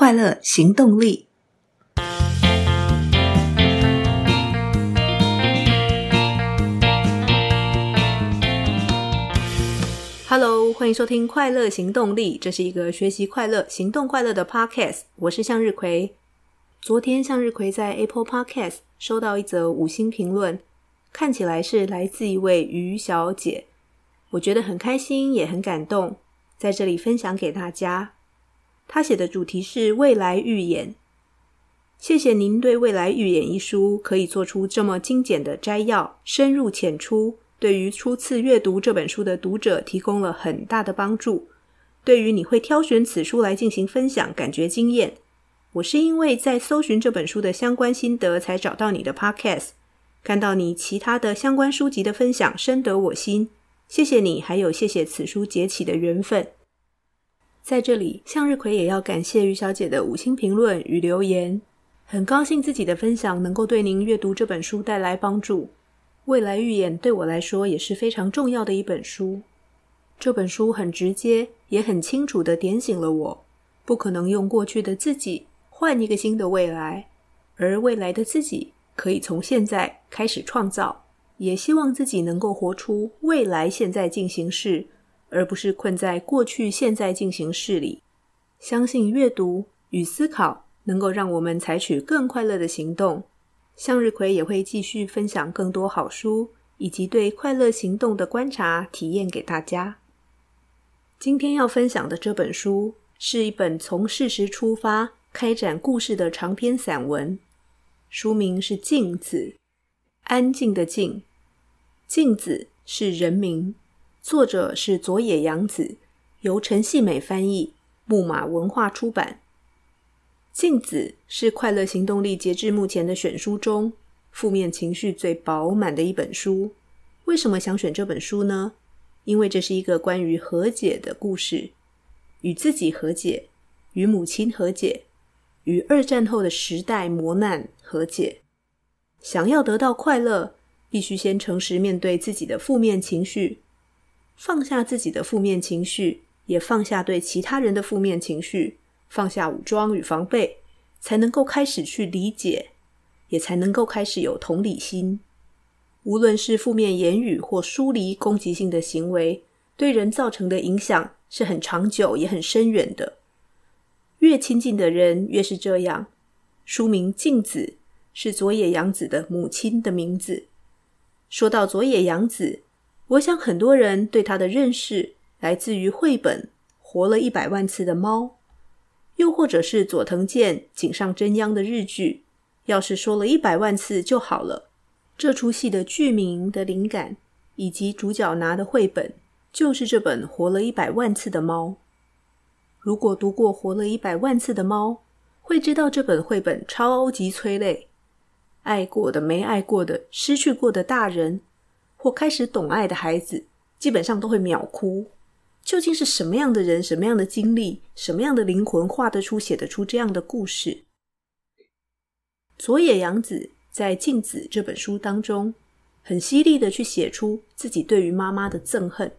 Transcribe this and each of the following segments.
快乐行动力。Hello，欢迎收听《快乐行动力》，这是一个学习快乐、行动快乐的 Podcast。我是向日葵。昨天，向日葵在 Apple Podcast 收到一则五星评论，看起来是来自一位于小姐。我觉得很开心，也很感动，在这里分享给大家。他写的主题是未来预演。谢谢您对未来预演一书可以做出这么精简的摘要，深入浅出，对于初次阅读这本书的读者提供了很大的帮助。对于你会挑选此书来进行分享，感觉惊艳。我是因为在搜寻这本书的相关心得，才找到你的 Podcast。看到你其他的相关书籍的分享，深得我心。谢谢你，还有谢谢此书结起的缘分。在这里，向日葵也要感谢于小姐的五星评论与留言。很高兴自己的分享能够对您阅读这本书带来帮助。未来预演对我来说也是非常重要的一本书。这本书很直接，也很清楚地点醒了我，不可能用过去的自己。换一个新的未来，而未来的自己可以从现在开始创造。也希望自己能够活出未来现在进行式，而不是困在过去现在进行式里。相信阅读与思考能够让我们采取更快乐的行动。向日葵也会继续分享更多好书以及对快乐行动的观察体验给大家。今天要分享的这本书是一本从事实出发，开展故事的长篇散文，书名是《镜子》，安静的静。镜子是人名，作者是佐野洋子，由陈细美翻译，木马文化出版。镜子是快乐行动力截至目前的选书中，负面情绪最饱满的一本书。为什么想选这本书呢？因为这是一个关于和解的故事，与自己和解，与母亲和解。与二战后的时代磨难和解，想要得到快乐，必须先诚实面对自己的负面情绪，放下自己的负面情绪，也放下对其他人的负面情绪，放下武装与防备，才能够开始去理解，也才能够开始有同理心。无论是负面言语或疏离、攻击性的行为，对人造成的影响是很长久也很深远的。越亲近的人越是这样。书名《静子》是佐野洋子的母亲的名字。说到佐野洋子，我想很多人对她的认识来自于绘本《活了一百万次的猫》，又或者是佐藤健井上真央的日剧。要是说了一百万次就好了。这出戏的剧名的灵感，以及主角拿的绘本，就是这本《活了一百万次的猫》。如果读过《活了一百万次的猫》，会知道这本绘本超级催泪。爱过的、没爱过的、失去过的大人，或开始懂爱的孩子，基本上都会秒哭。究竟是什么样的人、什么样的经历、什么样的灵魂，画得出、写得出这样的故事？佐野洋子在《镜子》这本书当中，很犀利的去写出自己对于妈妈的憎恨。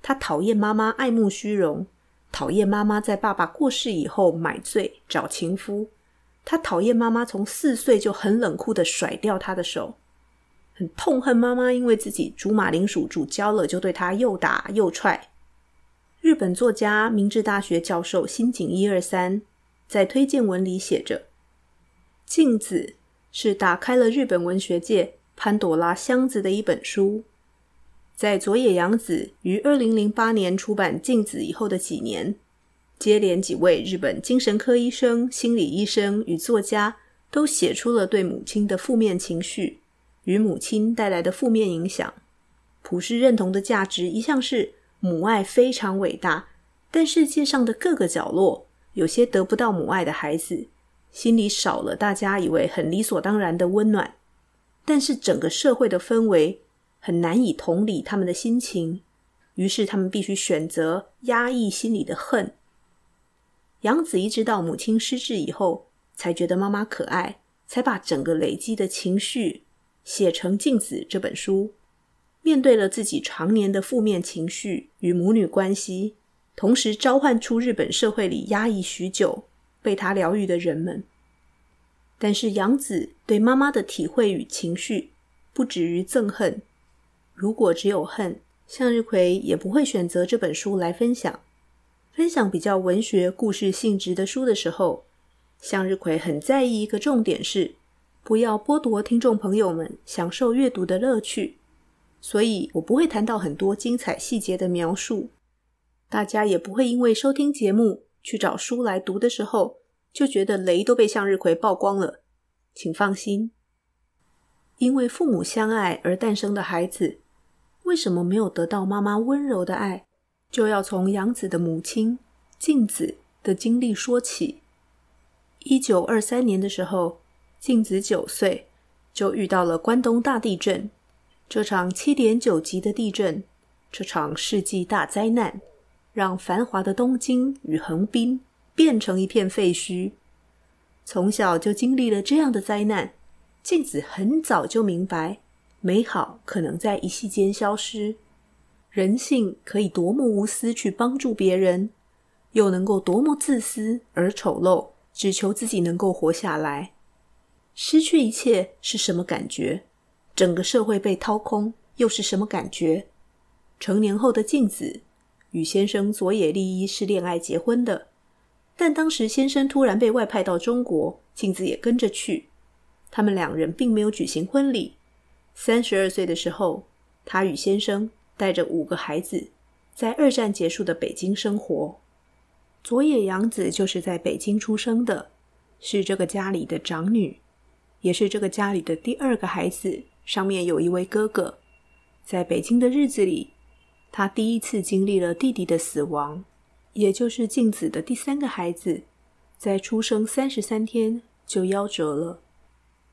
他讨厌妈妈爱慕虚荣。讨厌妈妈在爸爸过世以后买醉找情夫，他讨厌妈妈从四岁就很冷酷的甩掉他的手，很痛恨妈妈因为自己煮马铃薯煮焦了就对他又打又踹。日本作家明治大学教授新井一二三在推荐文里写着：“镜子是打开了日本文学界潘朵拉箱子的一本书。”在佐野洋子于二零零八年出版《镜子》以后的几年，接连几位日本精神科医生、心理医生与作家都写出了对母亲的负面情绪与母亲带来的负面影响。普世认同的价值一向是母爱非常伟大，但世界上的各个角落，有些得不到母爱的孩子，心里少了大家以为很理所当然的温暖，但是整个社会的氛围。很难以同理他们的心情，于是他们必须选择压抑心里的恨。杨子一直到母亲失智以后，才觉得妈妈可爱，才把整个累积的情绪写成《镜子》这本书。面对了自己常年的负面情绪与母女关系，同时召唤出日本社会里压抑许久、被他疗愈的人们。但是杨子对妈妈的体会与情绪不止于憎恨。如果只有恨，向日葵也不会选择这本书来分享。分享比较文学故事性质的书的时候，向日葵很在意一个重点是，不要剥夺听众朋友们享受阅读的乐趣。所以我不会谈到很多精彩细节的描述，大家也不会因为收听节目去找书来读的时候，就觉得雷都被向日葵曝光了。请放心，因为父母相爱而诞生的孩子，为什么没有得到妈妈温柔的爱，就要从杨子的母亲静子的经历说起。一九二三年的时候，静子九岁，就遇到了关东大地震。这场七点九级的地震，这场世纪大灾难，让繁华的东京与横滨变成一片废墟。从小就经历了这样的灾难，静子很早就明白，美好可能在一夕间消失，人性可以多么无私去帮助别人，又能够多么自私而丑陋，只求自己能够活下来。失去一切是什么感觉？整个社会被掏空，又是什么感觉？成年后的静子与先生佐野利一是恋爱结婚的，但当时先生突然被外派到中国，静子也跟着去。他们两人并没有举行婚礼。三十二岁的时候，他与先生带着五个孩子，在二战结束的北京生活。佐野洋子就是在北京出生的，是这个家里的长女，也是这个家里的第二个孩子。上面有一位哥哥，在北京的日子里，他第一次经历了弟弟的死亡，也就是静子的第三个孩子，在出生三十三天就夭折了。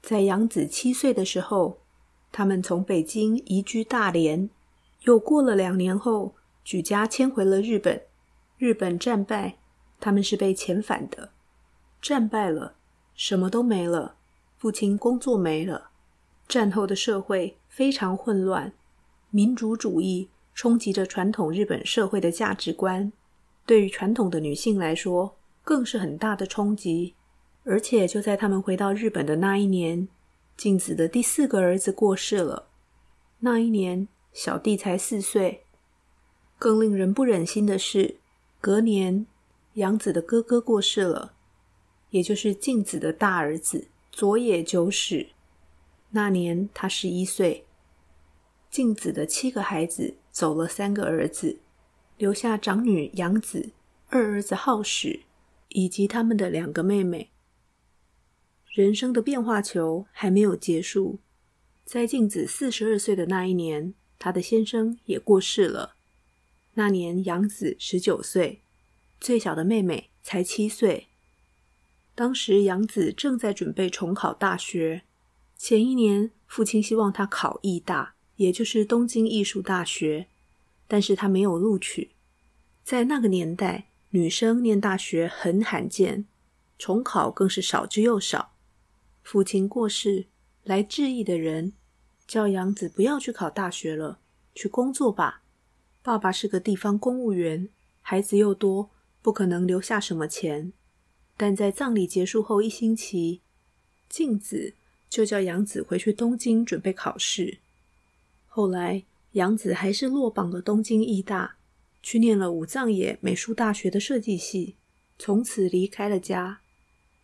在杨子七岁的时候，他们从北京移居大连，又过了两年后，举家迁回了日本。日本战败，他们是被遣返的。战败了，什么都没了，父亲工作没了。战后的社会非常混乱，民主主义冲击着传统日本社会的价值观，对于传统的女性来说，更是很大的冲击。而且就在他们回到日本的那一年，静子的第四个儿子过世了。那一年，小弟才四岁。更令人不忍心的是，隔年，杨子的哥哥过世了，也就是静子的大儿子佐野久史。那年他十一岁，静子的七个孩子走了三个儿子，留下长女杨子、二儿子浩史以及他们的两个妹妹。人生的变化球还没有结束，在静子四十二岁的那一年，她的先生也过世了。那年杨子十九岁，最小的妹妹才七岁。当时杨子正在准备重考大学。前一年，父亲希望他考艺大，也就是东京艺术大学，但是他没有录取。在那个年代，女生念大学很罕见，重考更是少之又少。父亲过世，来致意的人叫杨子不要去考大学了，去工作吧。爸爸是个地方公务员，孩子又多，不可能留下什么钱。但在葬礼结束后一星期，静子。就叫杨子回去东京准备考试。后来，杨子还是落榜了东京艺大，去念了武藏野美术大学的设计系，从此离开了家。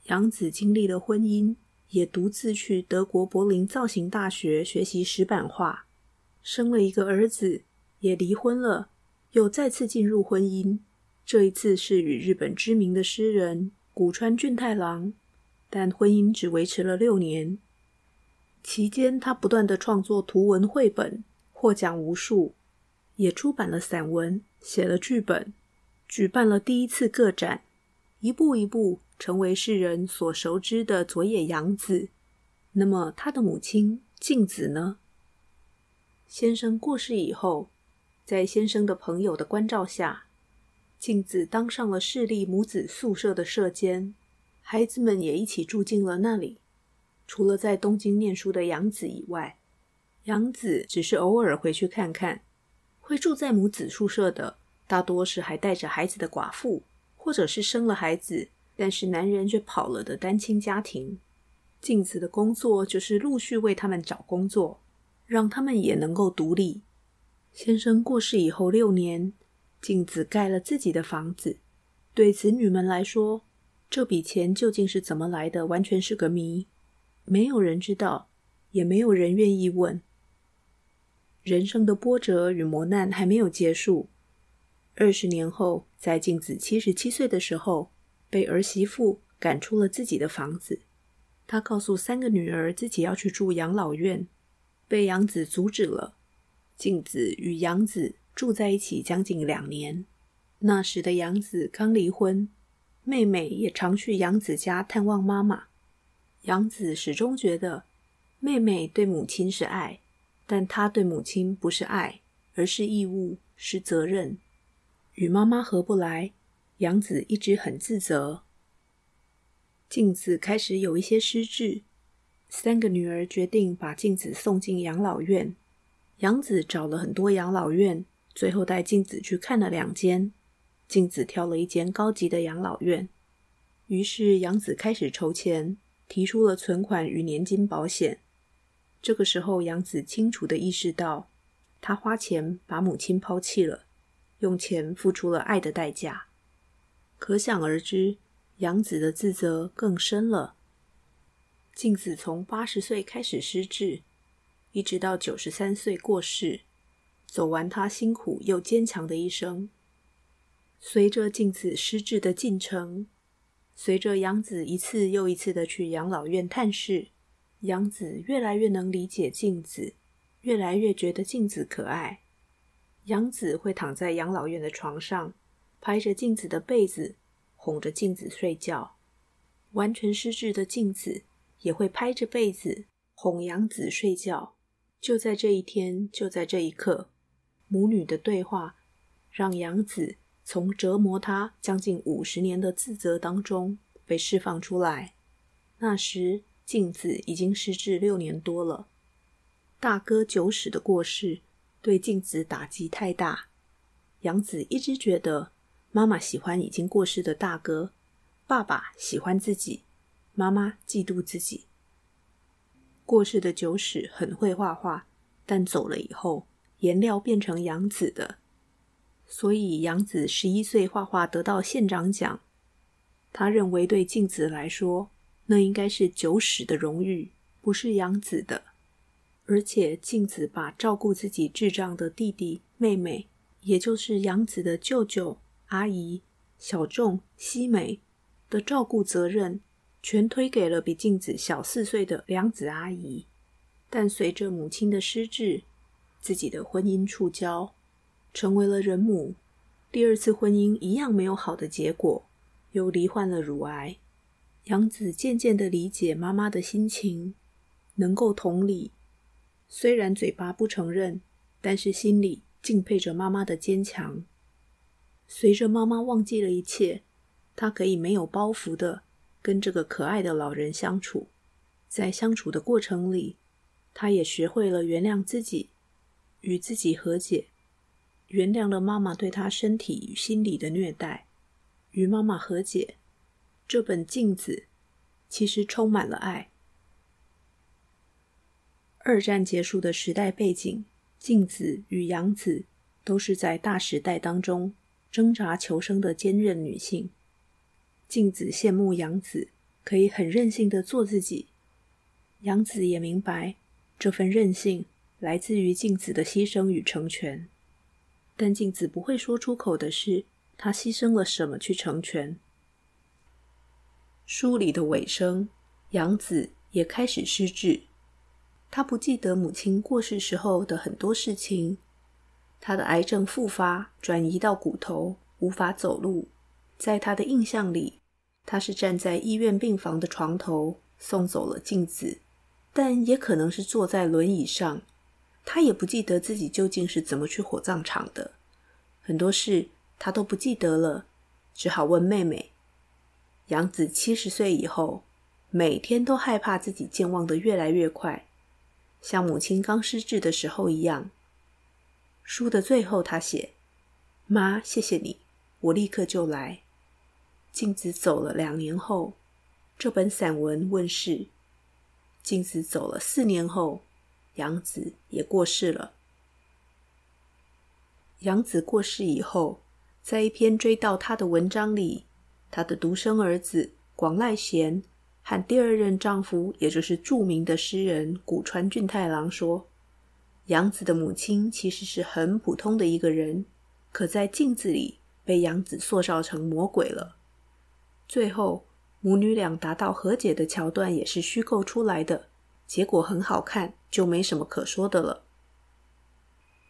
杨子经历了婚姻，也独自去德国柏林造型大学学习石版画，生了一个儿子，也离婚了，又再次进入婚姻。这一次是与日本知名的诗人古川俊太郎，但婚姻只维持了六年。期间，他不断的创作图文绘本，获奖无数，也出版了散文，写了剧本，举办了第一次个展，一步一步成为世人所熟知的佐野洋子。那么，他的母亲静子呢？先生过世以后，在先生的朋友的关照下，镜子当上了势力母子宿舍的舍监，孩子们也一起住进了那里。除了在东京念书的杨子以外，杨子只是偶尔回去看看。会住在母子宿舍的，大多是还带着孩子的寡妇，或者是生了孩子但是男人却跑了的单亲家庭。镜子的工作就是陆续为他们找工作，让他们也能够独立。先生过世以后六年，镜子盖了自己的房子。对子女们来说，这笔钱究竟是怎么来的，完全是个谜。没有人知道，也没有人愿意问。人生的波折与磨难还没有结束。二十年后，在镜子七十七岁的时候，被儿媳妇赶出了自己的房子。她告诉三个女儿自己要去住养老院，被养子阻止了。镜子与养子住在一起将近两年。那时的杨子刚离婚，妹妹也常去杨子家探望妈妈。杨子始终觉得妹妹对母亲是爱，但她对母亲不是爱，而是义务，是责任。与妈妈合不来，杨子一直很自责。镜子开始有一些失智，三个女儿决定把镜子送进养老院。杨子找了很多养老院，最后带静子去看了两间。静子挑了一间高级的养老院，于是杨子开始筹钱，提出了存款与年金保险。这个时候，杨子清楚地意识到，他花钱把母亲抛弃了，用钱付出了爱的代价。可想而知，杨子的自责更深了。静子从八十岁开始失智，一直到九十三岁过世，走完他辛苦又坚强的一生。随着静子失智的进程，随着杨子一次又一次的去养老院探视，杨子越来越能理解静子，越来越觉得静子可爱。杨子会躺在养老院的床上，拍着镜子的被子，哄着镜子睡觉。完全失智的镜子也会拍着被子，哄杨子睡觉。就在这一天，就在这一刻，母女的对话让杨子。从折磨他将近五十年的自责当中被释放出来。那时，静子已经失智六年多了。大哥久矢的过世对静子打击太大。杨子一直觉得妈妈喜欢已经过世的大哥，爸爸喜欢自己，妈妈嫉妒自己。过世的久矢很会画画，但走了以后，颜料变成养子的。所以，养子十一岁画画得到县长奖。他认为，对静子来说，那应该是久矢的荣誉，不是养子的。而且，静子把照顾自己智障的弟弟妹妹，也就是养子的舅舅、阿姨、小仲、西美的照顾责任，全推给了比静子小四岁的良子阿姨。但随着母亲的失智，自己的婚姻触礁。成为了人母，第二次婚姻一样没有好的结果，又罹患了乳癌。杨子渐渐地理解妈妈的心情，能够同理，虽然嘴巴不承认，但是心里敬佩着妈妈的坚强。随着妈妈忘记了一切，他可以没有包袱的跟这个可爱的老人相处。在相处的过程里，他也学会了原谅自己，与自己和解。原谅了妈妈对他身体与心理的虐待，与妈妈和解。这本静子其实充满了爱。二战结束的时代背景，静子与养子都是在大时代当中挣扎求生的坚韧女性。静子羡慕养子可以很任性的做自己，养子也明白这份任性来自于静子的牺牲与成全。但静子不会说出口的是，她牺牲了什么去成全。书里的尾声，杨子也开始失智，他不记得母亲过世时候的很多事情。他的癌症复发，转移到骨头，无法走路。在他的印象里，他是站在医院病房的床头送走了静子，但也可能是坐在轮椅上。他也不记得自己究竟是怎么去火葬场的，很多事他都不记得了，只好问妹妹。杨子七十岁以后，每天都害怕自己健忘的越来越快，像母亲刚失智的时候一样。书的最后，他写：“妈，谢谢你，我立刻就来。”静子走了两年后，这本散文问世。静子走了四年后，杨子也过世了。杨子过世以后，在一篇追悼他的文章里，他的独生儿子广濑贤和第二任丈夫，也就是著名的诗人古川俊太郎说，杨子的母亲其实是很普通的一个人，可在镜子里被杨子塑造成魔鬼了。最后，母女俩达到和解的桥段也是虚构出来的，结果很好看，就没什么可说的了。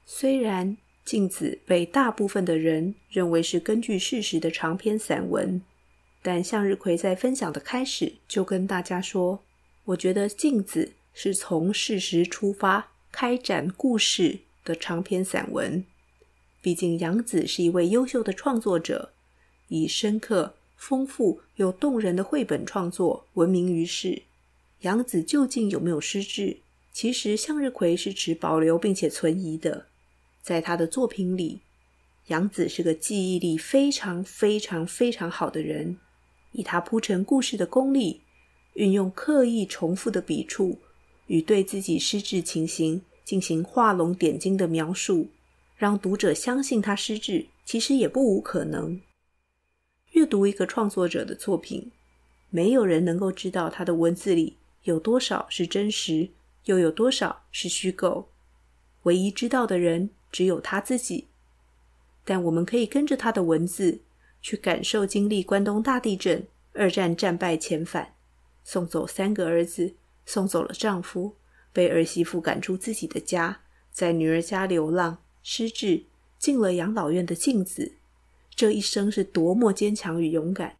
虽然。镜子被大部分的人认为是根据事实的长篇散文，但向日葵在分享的开始就跟大家说，我觉得镜子是从事实出发开展故事的长篇散文。毕竟杨子是一位优秀的创作者，以深刻、丰富又动人的绘本创作闻名于世。杨子究竟有没有失智？其实向日葵是持保留并且存疑的。在他的作品里，杨子是个记忆力非常非常非常好的人。以他铺陈故事的功力，运用刻意重复的笔触与对自己失智情形进行画龙点睛的描述，让读者相信他失智，其实也不无可能。阅读一个创作者的作品，没有人能够知道他的文字里有多少是真实，又有多少是虚构。唯一知道的人，只有他自己，但我们可以跟着他的文字去感受经历关东大地震、二战战败遣返、送走三个儿子、送走了丈夫、被儿媳妇赶出自己的家、在女儿家流浪、失智、进了养老院的镜子，这一生是多么坚强与勇敢，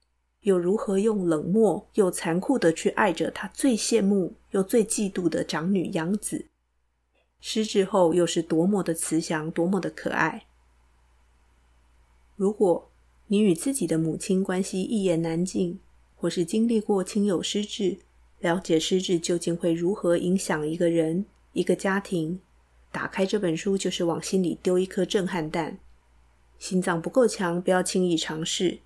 又如何用冷漠又残酷的去爱着他最羡慕又最嫉妒的长女杨子。失智后又是多么的慈祥，多么的可爱。如果你与自己的母亲关系一言难尽，或是经历过亲友失智，了解失智究竟会如何影响一个人、一个家庭，打开这本书就是往心里丢一颗震撼弹。心脏不够强，不要轻易尝试。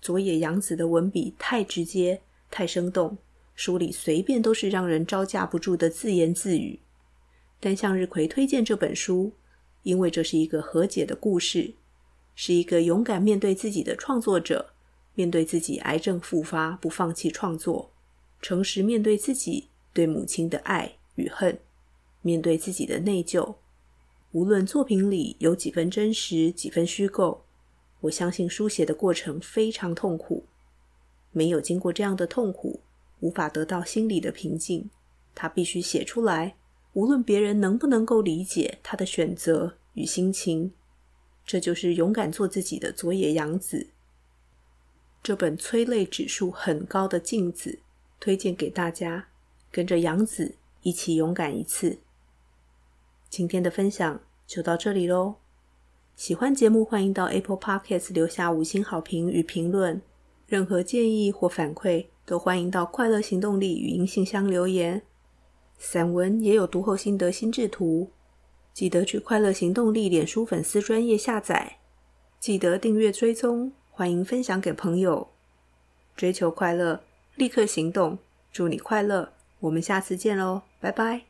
佐野洋子的文笔太直接、太生动，书里随便都是让人招架不住的自言自语。但向日葵推荐这本书，因为这是一个和解的故事，是一个勇敢面对自己的创作者，面对自己癌症复发不放弃创作，诚实面对自己对母亲的爱与恨，面对自己的内疚。无论作品里有几分真实，几分虚构，我相信书写的过程非常痛苦。没有经过这样的痛苦，无法得到心理的平静。他必须写出来。无论别人能不能够理解他的选择与心情，这就是勇敢做自己的佐野洋子。这本催泪指数很高的镜子，推荐给大家，跟着洋子一起勇敢一次。今天的分享就到这里喽。喜欢节目，欢迎到 Apple Podcast 留下五星好评与评论。任何建议或反馈，都欢迎到快乐行动力语音信箱留言。散文也有读后心得心智图，记得去快乐行动力脸书粉丝专页下载，记得订阅追踪，欢迎分享给朋友。追求快乐，立刻行动，祝你快乐，我们下次见喽，拜拜。